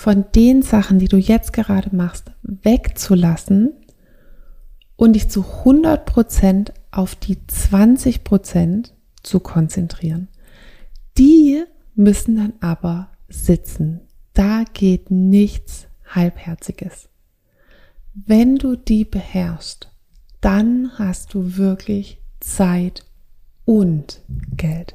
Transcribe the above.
von den Sachen, die du jetzt gerade machst, wegzulassen und dich zu 100% auf die 20% zu konzentrieren. Die müssen dann aber sitzen. Da geht nichts Halbherziges. Wenn du die beherrschst, dann hast du wirklich Zeit und Geld.